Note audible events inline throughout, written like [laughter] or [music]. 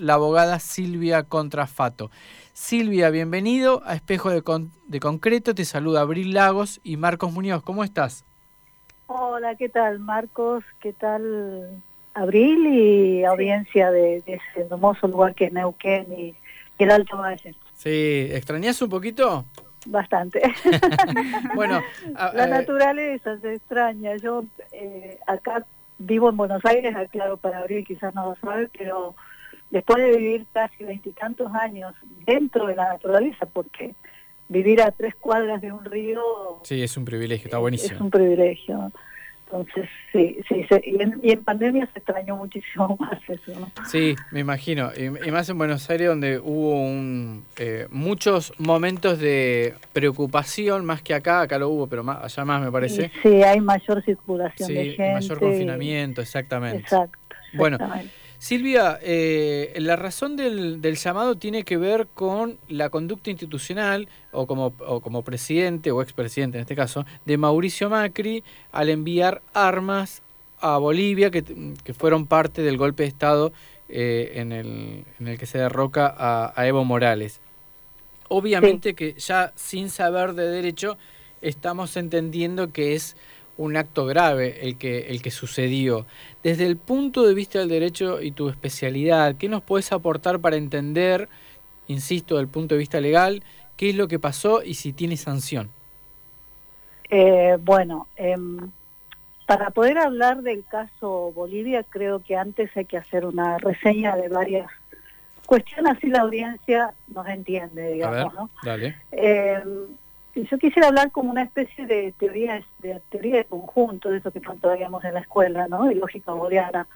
la abogada Silvia Contrafato. Silvia, bienvenido a Espejo de, Concreto. Te saluda Abril Lagos y Marcos Muñoz. ¿Cómo estás? Hola, ¿qué tal Marcos? ¿Qué tal Abril y audiencia de, ese hermoso lugar que es Neuquén y, el Alto Valle? Sí, ¿extrañas un poquito? Bastante. [laughs] [laughs] bueno, la naturaleza se extraña. Yo eh, acá vivo en Buenos Aires, claro, para Abril quizás no lo sabe, pero después de vivir casi veintitantos años dentro de la naturaleza, porque vivir a tres cuadras de un río... Sí, es un privilegio, está buenísimo. Es un privilegio. Entonces, sí, sí, y, en, pandemia se extrañó muchísimo [laughs] más eso, ¿no? Sí, me imagino. Y, más en Buenos Aires, donde hubo un, eh, muchos momentos de preocupación, más que acá, acá lo hubo, pero más, allá más me parece. Sí, hay mayor circulación de gente. mayor confinamiento, exactamente. Exacto. Bueno, Silvia, eh, la razón del, llamado tiene que ver con la conducta institucional, o como, como presidente, o expresidente en este caso, de Mauricio Macri al enviar armas a Bolivia, que, fueron parte del golpe de Estado eh, en, el, en, el, que se derroca a, Evo Morales. Obviamente que ya sin saber de derecho estamos entendiendo que es un acto grave el que, el que sucedió. Desde el punto de vista del derecho y tu especialidad, ¿qué nos puedes aportar para entender, insisto, desde el punto de vista legal, qué es lo que pasó y si tiene sanción? Eh, bueno, em, para poder hablar del caso Bolivia, creo que antes hay que hacer una reseña de varias cuestiones, así la audiencia nos entiende, digamos. ¿no? Dale. Em, yo quisiera hablar como una especie de teoría de teoría de conjunto, de eso que tanto veíamos en la escuela, ¿no? Y lógica booleana.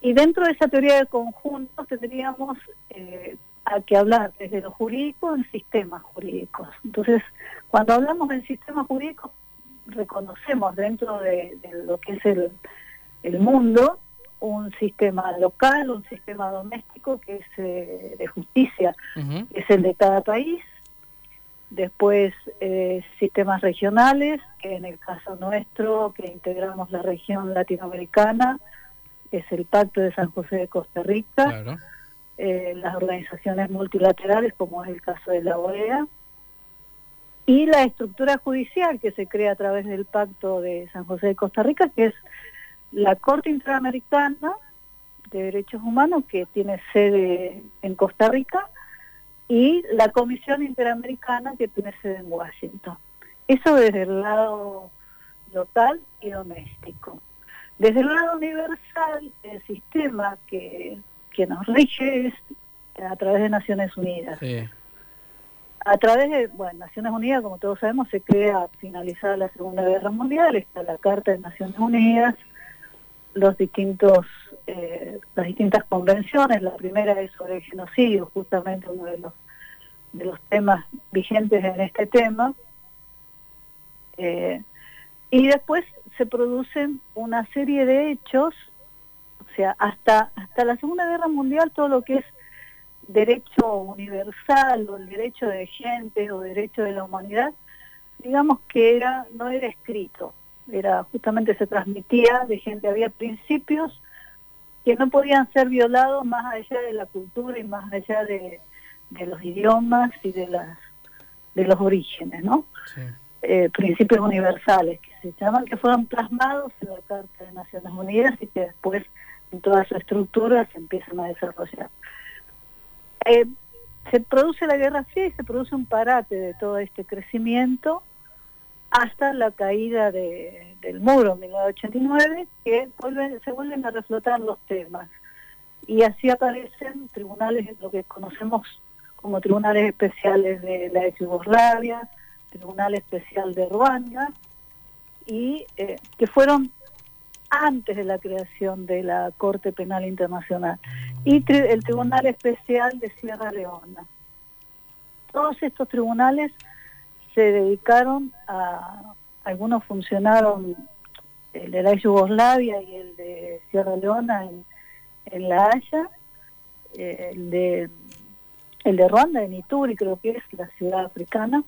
Y dentro de esa teoría de conjunto tendríamos eh, a que hablar desde lo jurídico en sistemas jurídicos. Entonces, cuando hablamos en sistemas jurídicos, reconocemos dentro de, lo que es el, el, mundo un sistema local, un sistema doméstico que es eh, de justicia, es el de cada país, después eh, sistemas regionales, que en el caso nuestro, que integramos la región latinoamericana, es el Pacto de San José de Costa Rica, eh, las organizaciones multilaterales, como es el caso de la OEA, y la estructura judicial que se crea a través del Pacto de San José de Costa Rica, que es la Corte Interamericana de Derechos Humanos, que tiene sede en Costa Rica, y la Comisión Interamericana que tiene sede en Washington. Eso desde el lado local y doméstico. Desde el lado universal, el sistema que, que nos rige es a través de Naciones Unidas. A través de, bueno, Naciones Unidas, como todos sabemos, se crea finalizada la Segunda Guerra Mundial, está la Carta de Naciones Unidas, los distintos eh, las distintas convenciones. La primera es sobre el genocidio, justamente uno de los, de los temas vigentes en este tema. Eh, y después se producen una serie de hechos, o sea, hasta, hasta la Segunda Guerra Mundial todo lo que es derecho universal o el derecho de gente o derecho de la humanidad, digamos que era no era escrito, era justamente se transmitía de gente, había principios que no podían ser violados más allá de la cultura y más allá de, los idiomas y de las de los orígenes, ¿no? Eh, principios universales que se llaman, que fueron plasmados en la Carta de Naciones Unidas y que después en toda su estructura se empiezan a desarrollar. Eh, se produce la Guerra Fría y se produce un parate de todo este crecimiento hasta la caída del muro en 1989, que se vuelven a reflotar los temas. Y así aparecen tribunales, lo que conocemos como tribunales especiales de la ex Yugoslavia, Tribunal Especial de Ruanda, y eh, que fueron antes de la creación de la Corte Penal Internacional, y el Tribunal Especial de Sierra Leona. Todos estos tribunales se dedicaron a, algunos funcionaron, el de la Yugoslavia y el de Sierra Leona en, La Haya, el de el de Ruanda, en Ituri creo que es la ciudad africana.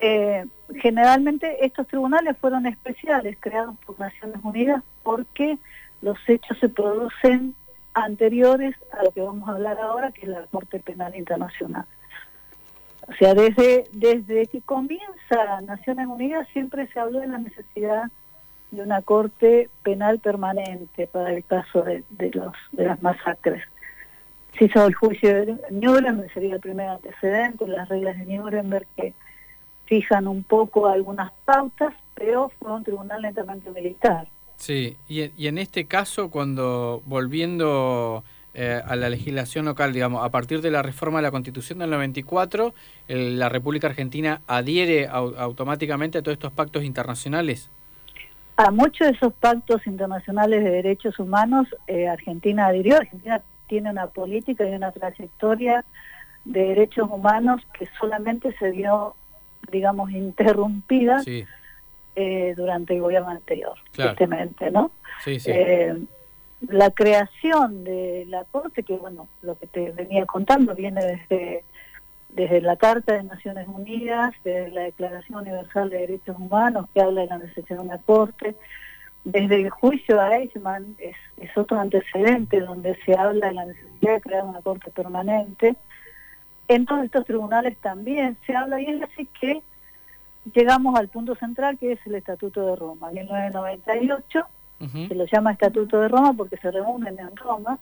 Eh, generalmente estos tribunales fueron especiales creados por Naciones Unidas porque los hechos se producen anteriores a lo que vamos a hablar ahora, que es la Corte Penal Internacional. O sea, desde, desde que comienza Naciones Unidas siempre se habló de la necesidad de una corte penal permanente para el caso de, los, de las masacres. Se hizo el juicio de Nuremberg, sería el primer antecedente, las reglas de Nuremberg que fijan un poco algunas pautas, pero fue un tribunal netamente militar. Sí, y, y en este caso, cuando volviendo eh, a la legislación local, digamos, a partir de la reforma de la Constitución del 94, la República Argentina adhiere automáticamente a todos estos pactos internacionales. A muchos de esos pactos internacionales de derechos humanos, eh, Argentina adhirió. Argentina tiene una política y una trayectoria de derechos humanos que solamente se vio, digamos, interrumpida eh, durante el gobierno anterior, tristemente, ¿no? Sí, sí la creación de la Corte, que bueno, lo que te venía contando viene desde, desde la Carta de Naciones Unidas, desde la Declaración Universal de Derechos Humanos, que habla de la necesidad de una Corte, desde el juicio a Eichmann, es, es otro antecedente donde se habla de la necesidad de crear una Corte permanente. En todos estos tribunales también se habla, y es así que llegamos al punto central, que es el Estatuto de Roma, 1998, se lo llama Estatuto de Roma porque se reúnen en Roma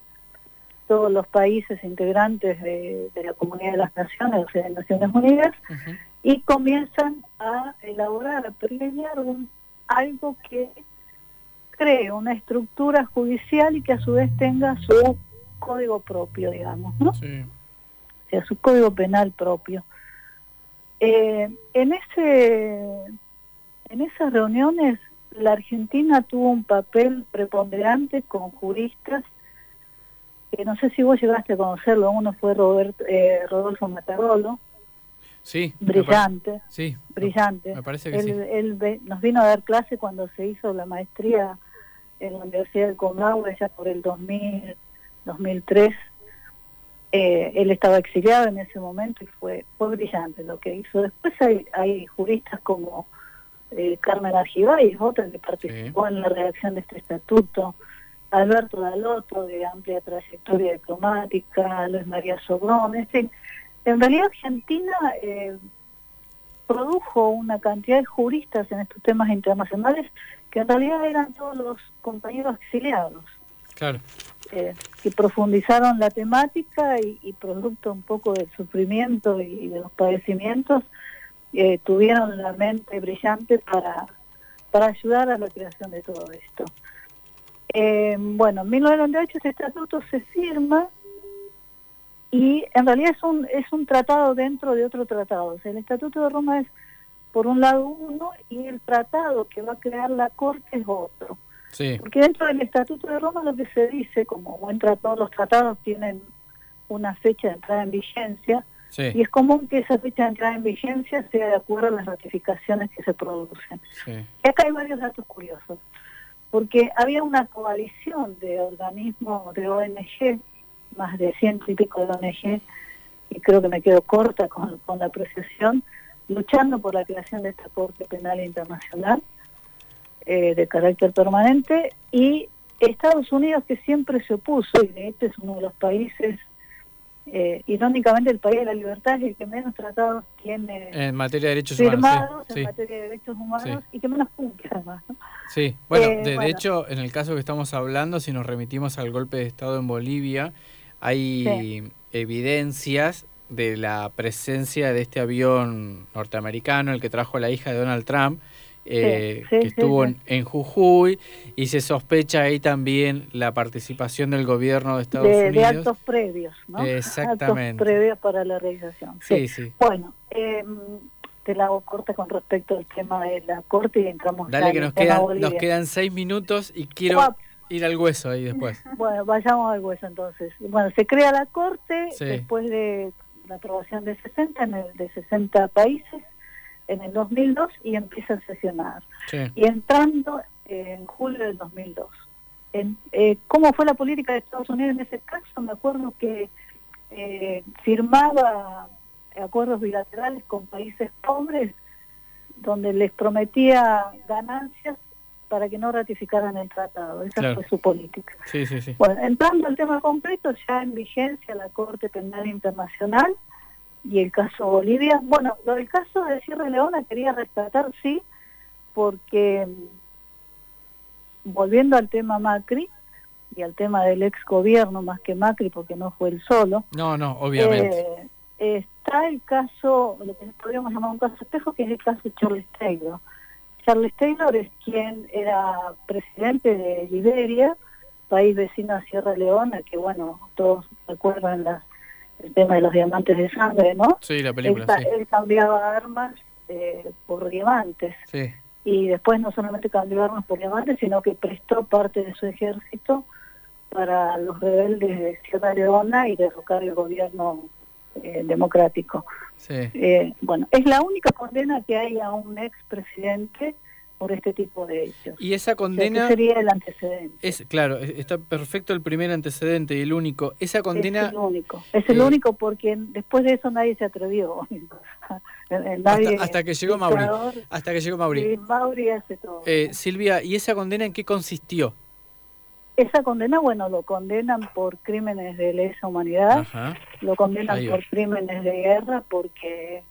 todos los países integrantes de, la Comunidad de las Naciones, o sea, de Naciones Unidas, y comienzan a elaborar, a planear algo que cree una estructura judicial y que a su vez tenga su código propio, digamos, ¿no? Sí. O sea, su código penal propio. Eh, en ese en esas reuniones la Argentina tuvo un papel preponderante con juristas que no sé si vos llegaste a conocerlo, uno fue Roberto, eh, Rodolfo Matarolo, sí, brillante, sí, brillante. Me parece que él, sí. nos vino a dar clase cuando se hizo la maestría en la Universidad de Comahue ya por el 2000, 2003. Eh, él estaba exiliado en ese momento y fue fue brillante lo que hizo. Después hay, hay juristas como eh, Carmen Argibay, otra que participó en la redacción de este estatuto, Alberto Dalotto, de amplia trayectoria diplomática, Luis María Sobrón, en En realidad Argentina eh, produjo una cantidad de juristas en estos temas internacionales que en realidad eran todos los compañeros exiliados. Claro. Eh, que profundizaron la temática y, y, producto un poco del sufrimiento y de los padecimientos, eh, tuvieron la mente brillante para, para ayudar a la creación de todo esto. Eh, bueno, en 1998 este estatuto se firma y en realidad es un, es un tratado dentro de otro tratado. el estatuto de Roma es por un lado uno y el tratado que va a crear la Corte es otro. Porque dentro del estatuto de Roma lo que se dice, como buen tratado, los tratados tienen una fecha de entrada en vigencia, y es común que esa fecha de entrada en vigencia sea de acuerdo a las ratificaciones que se producen. Y acá hay varios datos curiosos, porque había una coalición de organismos de ONG, más de ciento y pico de ONG, y creo que me quedo corta con, con la apreciación, luchando por la creación de esta Corte Penal Internacional eh, de carácter permanente, y Estados Unidos que siempre se opuso, y de hecho es uno de los países eh, irónicamente el país de la libertad es el que menos tratados tiene en materia de derechos firmados humanos, en materia de derechos humanos y que menos cumple además. Sí, bueno, eh, de, hecho, en el caso que estamos hablando, si nos remitimos al golpe de Estado en Bolivia, hay evidencias de la presencia de este avión norteamericano, el que trajo a la hija de Donald Trump, eh, que estuvo en, Jujuy y se sospecha ahí también la participación del gobierno de Estados Unidos. De actos previos, ¿no? Exactamente. Actos previos para la realización. Sí, sí. Bueno, eh, te la hago corta con respecto al tema de la corte y entramos Dale que nos quedan, nos quedan seis minutos y quiero ir al hueso ahí después. [laughs] Bueno, vayamos al hueso entonces. Bueno, se crea la corte después de la aprobación de 60, en el, de 60 países en el 2002 y empieza a sesionar. Y entrando en julio del 2002. En, eh, ¿Cómo fue la política de Estados Unidos en ese caso? Me acuerdo que eh, firmaba acuerdos bilaterales con países pobres donde les prometía ganancias para que no ratificaran el tratado. Esa fue su política. Sí, sí, sí. Bueno, entrando al tema completo, ya en vigencia la Corte Penal Internacional y el caso Bolivia. Bueno, lo del caso de Sierra Leona quería rescatar, sí, porque mm, volviendo al tema Macri y al tema del ex gobierno más que Macri, porque no fue el solo. No, no, obviamente. Eh, está el caso, lo que podríamos llamar un caso espejo, que es el caso de Charles Taylor Charles Taylor es quien era presidente de Liberia, país vecino a Sierra Leona, que bueno, todos recuerdan el tema de los diamantes de sangre, ¿no? Sí, la película, él, cambiaba armas eh, por diamantes. Sí. Y después no solamente cambió armas por diamantes, sino que prestó parte de su ejército para los rebeldes de Sierra Leona y derrocar el gobierno eh, democrático. Eh, bueno, es la única condena que hay a un expresidente por este tipo de hechos. Y esa condena... sería el antecedente. Es, claro, está perfecto el primer antecedente y el único. Esa condena... Es el único, es el eh, único porque después de eso nadie se atrevió. [laughs] hasta, que llegó Mauri. Hasta que llegó Mauri. Mauri hace todo. Silvia, ¿y esa condena en qué consistió? Esa condena, bueno, lo condenan por crímenes de lesa humanidad, lo condenan por crímenes de guerra porque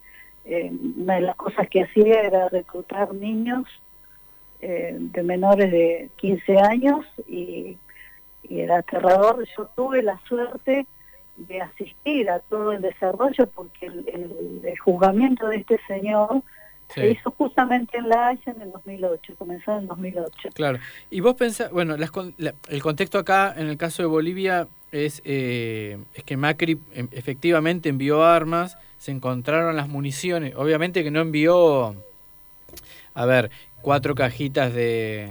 eh, una de las cosas que hacía era reclutar niños eh, de menores de 15 años y, era aterrador. Yo tuve la suerte de asistir a todo el desarrollo porque el juzgamiento de este señor se hizo justamente en La Haya en el 2008, comenzó en el 2008. Claro. Y vos pensás, bueno, el contexto acá en el caso de Bolivia es, eh, es que Macri em, efectivamente envió armas, se encontraron las municiones, obviamente que no envió, a ver, cuatro cajitas de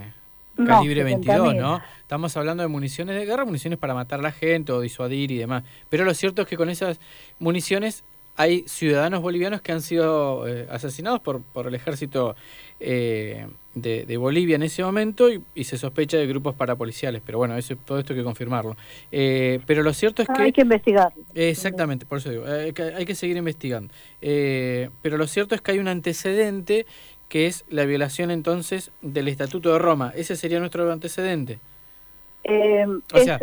calibre 22, ¿no? Estamos hablando de municiones de guerra, municiones para matar a la gente o disuadir y demás. Pero lo cierto es que con esas municiones hay ciudadanos bolivianos que han sido eh, asesinados por, por el ejército eh, de, Bolivia en ese momento y, se sospecha de grupos parapoliciales, pero bueno, eso, todo esto hay que confirmarlo. Eh, pero lo cierto es ah, que... Hay que investigar. exactamente, por eso digo, hay que, hay que seguir investigando. pero lo cierto es que hay un antecedente que es la violación entonces del Estatuto de Roma. Ese sería nuestro antecedente. o sea,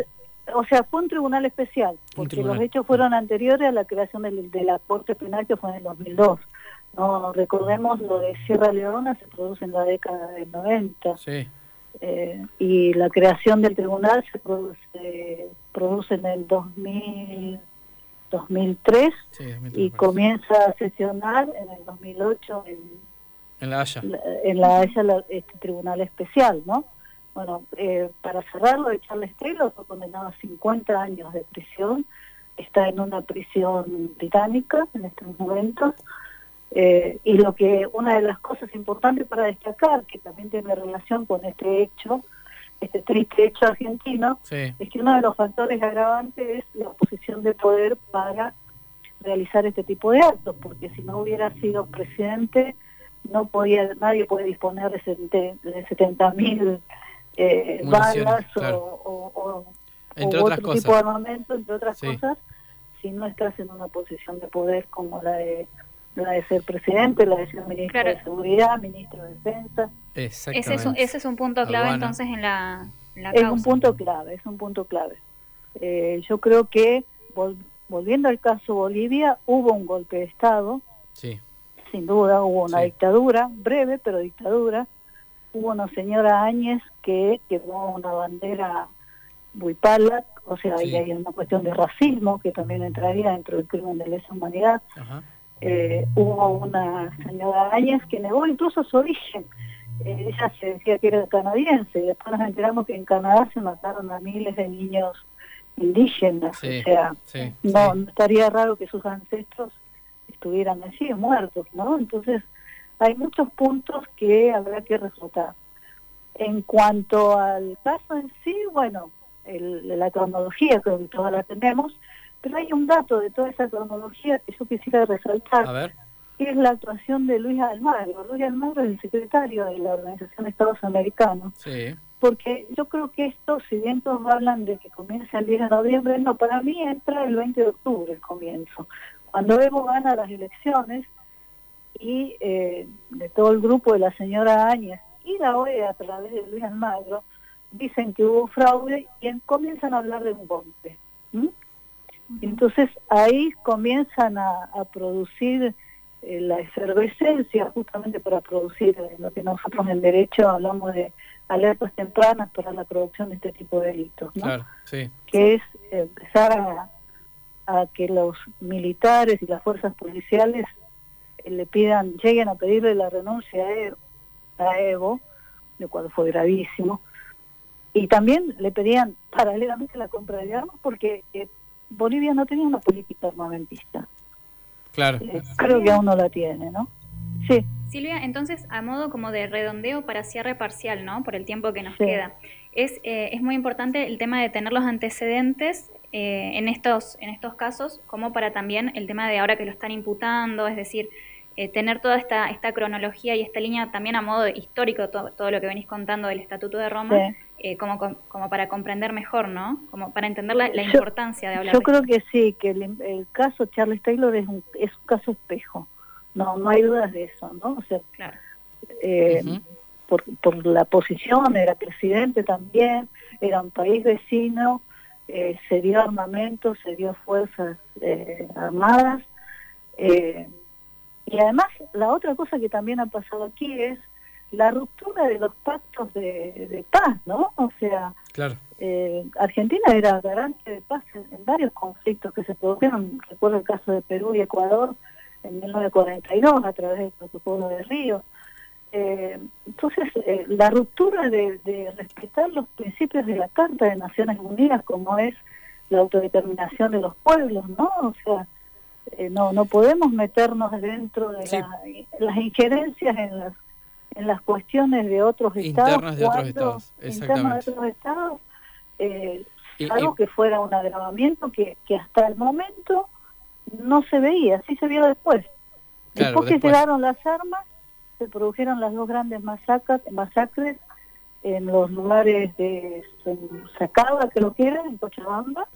o sea, fue un tribunal especial, porque los hechos fueron anteriores a la creación de, la Corte Penal que fue en el 2002. No recordemos lo de Sierra Leona se produce en la década del 90. Sí. Eh, y la creación del tribunal se produce, produce en el 2000, 2003 y comienza a sesionar en el 2008 en, en La Haya. En La Haya este tribunal especial, ¿no? Bueno, eh, para cerrarlo Charles Taylor fue condenado a 50 años de prisión, está en una prisión británica en estos momentos, eh, y lo que una de las cosas importantes para destacar, que también tiene relación con este hecho, este triste hecho argentino, es que uno de los factores agravantes es la oposición de poder para realizar este tipo de actos, porque si no hubiera sido presidente, no podía nadie puede disponer de, de 70 mil eh, balas o, otro tipo de armamento, entre otras cosas, si no estás en una posición de poder como la de la de ser presidente, la de ser ministro de Seguridad, ministro de Defensa. Ese es, un, ese es un punto clave entonces en la, Es un punto clave, es un punto clave. Eh, yo creo que, volviendo al caso Bolivia, hubo un golpe de Estado. Sí. Sin duda, hubo una dictadura, breve, pero dictadura, hubo una señora Áñez que quemó una bandera buipala, o sea, ahí hay una cuestión de racismo que también entraría dentro del crimen de lesa humanidad. Eh, hubo una señora Áñez que negó incluso su origen. Eh, ella se decía que era canadiense y después nos enteramos que en Canadá se mataron a miles de niños indígenas. o sea, no, no estaría raro que sus ancestros estuvieran así, muertos, ¿no? Entonces, hay muchos puntos que habrá que resaltar. En cuanto al caso en sí, bueno, la cronología creo que todas la tenemos, pero hay un dato de toda esa cronología que yo quisiera resaltar, que es la actuación de Luis Almagro. Luis Almagro es el secretario de la Organización de Estados Americanos. Porque yo creo que esto, si bien todos hablan de que comienza el 10 de noviembre, no, para mí entra el 20 de octubre el comienzo. Cuando Evo gana las elecciones, y eh, de todo el grupo de la señora Áñez y la OEA a través de Luis Almagro dicen que hubo fraude y comienzan a hablar de un golpe. Entonces ahí comienzan a, producir eh, la efervescencia justamente para producir eh, lo que nosotros en derecho hablamos de alertas tempranas para la producción de este tipo de delitos, Claro, sí. Que es empezar a, a que los militares y las fuerzas policiales eh, le pidan, lleguen a pedirle la renuncia a Evo, lo cual fue gravísimo, y también le pedían paralelamente la compra de armas porque eh, Bolivia no tenía una política armamentista. Claro. Eh, creo que aún no la tiene, ¿no? Sí. Silvia, entonces, a modo como de redondeo para cierre parcial, ¿no? Por el tiempo que nos queda. Es, es muy importante el tema de tener los antecedentes eh, en, estos, en estos casos, como para también el tema de ahora que lo están imputando, es decir, eh, tener toda esta, esta cronología y esta línea también a modo histórico, todo, lo que venís contando del Estatuto de Roma, eh, como, como para comprender mejor, ¿no? Como para entender la, importancia de hablar. Yo creo que sí, que el, caso Charles Taylor es un, es un caso espejo, no no hay dudas de eso, ¿no? O sea, por, por la posición, era presidente también, era un país vecino, eh, se dio armamento, se dio fuerzas eh, armadas. Eh, y además, la otra cosa que también ha pasado aquí es la ruptura de los pactos de, paz, ¿no? O sea, claro. Argentina era garante de paz en, varios conflictos que se produjeron. Recuerdo el caso de Perú y Ecuador en 1942 a través del protocolo de Río. Eh, entonces, eh, la ruptura de, respetar los principios de la Carta de Naciones Unidas, como es la autodeterminación de los pueblos, ¿no? O sea, eh, no no podemos meternos dentro de las injerencias en las en las cuestiones de otros estados, de otros estados, de otros estados, algo que fuera un agravamiento que, que hasta el momento no se veía, sí se vio después. después que llegaron las armas, se produjeron las dos grandes masacres, masacres en los lugares de Sacaba, que lo quieren, en Cochabamba,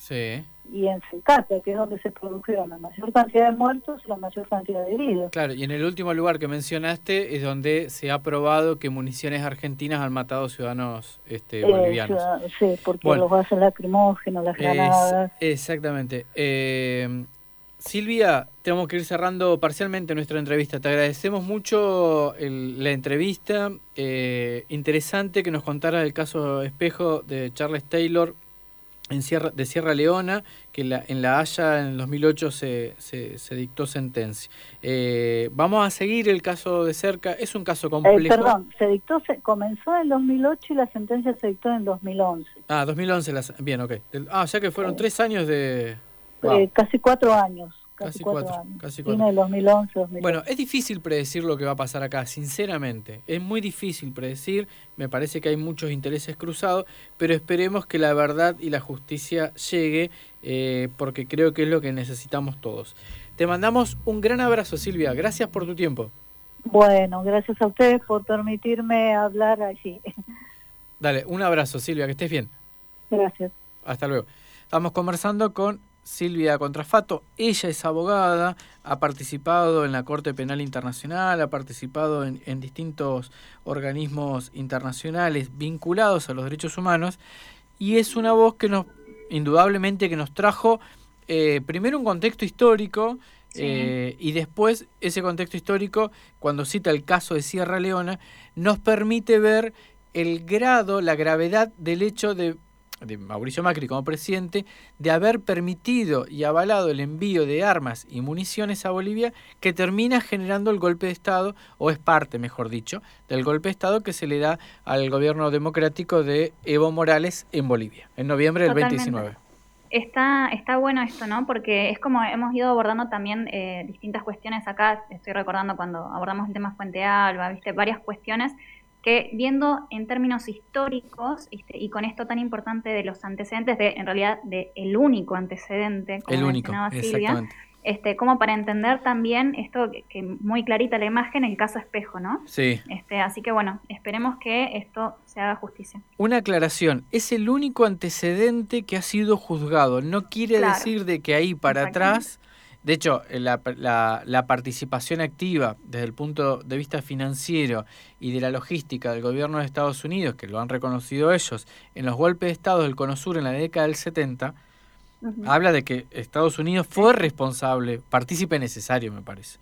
y en Sencata, que es donde se produjeron la mayor cantidad de muertos y la mayor cantidad de heridos. Claro, y en el último lugar que mencionaste es donde se ha probado que municiones argentinas han matado ciudadanos este, eh, bolivianos. sí, porque los gases lacrimógenos, las granadas... exactamente. Eh, Silvia, tenemos que ir cerrando parcialmente nuestra entrevista. Te agradecemos mucho la entrevista. Eh, interesante que nos contara el caso espejo de Charles Taylor en Sierra, de Sierra Leona, que en la Haya en 2008 se, se, dictó sentencia. Eh, vamos a seguir el caso de cerca. Es un caso eh, complejo. perdón, se dictó, se, comenzó en 2008 y la sentencia se dictó en 2011. Ah, 2011. bien, ok. Ah, ya que fueron tres años de eh, casi cuatro años. Casi, cuatro, años. Casi cuatro. 2011, 2011. Bueno, es difícil predecir lo que va a pasar acá, sinceramente. Es muy difícil predecir. Me parece que hay muchos intereses cruzados, pero esperemos que la verdad y la justicia llegue, eh, porque creo que es lo que necesitamos todos. Te mandamos un gran abrazo, Silvia. Gracias por tu tiempo. Bueno, gracias a ustedes por permitirme hablar allí. Dale, un abrazo, Silvia, que estés bien. Gracias. Hasta luego. Estamos conversando con Silvia Contrafato. Ella es abogada, ha participado en la Corte Penal Internacional, ha participado en, distintos organismos internacionales vinculados a los derechos humanos y es una voz que nos, indudablemente, que nos trajo eh, primero un contexto histórico eh, y después ese contexto histórico, cuando cita el caso de Sierra Leona, nos permite ver el grado, la gravedad del hecho de de Mauricio Macri como presidente de haber permitido y avalado el envío de armas y municiones a Bolivia que termina generando el golpe de Estado, o es parte, mejor dicho, del golpe de Estado que se le da al gobierno democrático de Evo Morales en Bolivia, en noviembre del 2019. Está, está bueno esto, ¿no? Porque es como hemos ido abordando también eh, distintas cuestiones acá, estoy recordando cuando abordamos el tema Fuente Alba, viste, varias cuestiones que viendo en términos históricos este, y con esto tan importante de los antecedentes, de en realidad de el único antecedente, como el único, Silvia, este, como para entender también esto que, muy clarita la imagen, el caso espejo, ¿no? Sí. Este, así que bueno, esperemos que esto se haga justicia. Una aclaración, es el único antecedente que ha sido juzgado, no quiere decir de que ahí para atrás De hecho, la, la, la, participación activa desde el punto de vista financiero y de la logística del gobierno de Estados Unidos, que lo han reconocido ellos, en los golpes de Estado del Cono Sur en la década del 70, habla de que Estados Unidos fue responsable, partícipe necesario, me parece.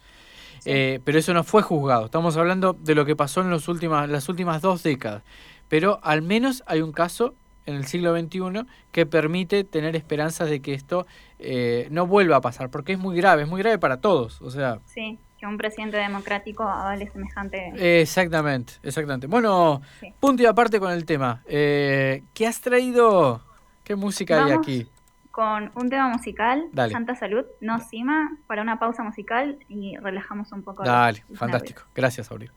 Eh, pero eso no fue juzgado. Estamos hablando de lo que pasó en los últimas, las últimas dos décadas. Pero al menos hay un caso en el siglo XXI que permite tener esperanzas de que esto eh, no vuelva a pasar, porque es muy grave, es muy grave para todos. O sea, sí, que un presidente democrático avale semejante. exactamente, exactamente. Bueno, punto y aparte con el tema. Eh, ¿Qué has traído? ¿Qué música hay aquí? con un tema musical, Santa Salud, no Cima, para una pausa musical y relajamos un poco. Dale, fantástico. Gracias, Aurelio.